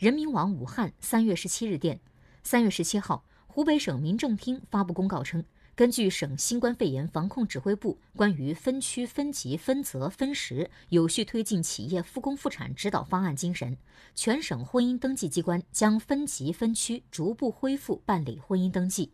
人民网武汉三月十七日电三月十七号湖北省民政厅发布公告称根据省新冠肺炎防控指挥部关于分区分级分责分时有序推进企业复工复产指导方案精神全省婚姻登记机关将分级分区逐步恢复办理婚姻登记。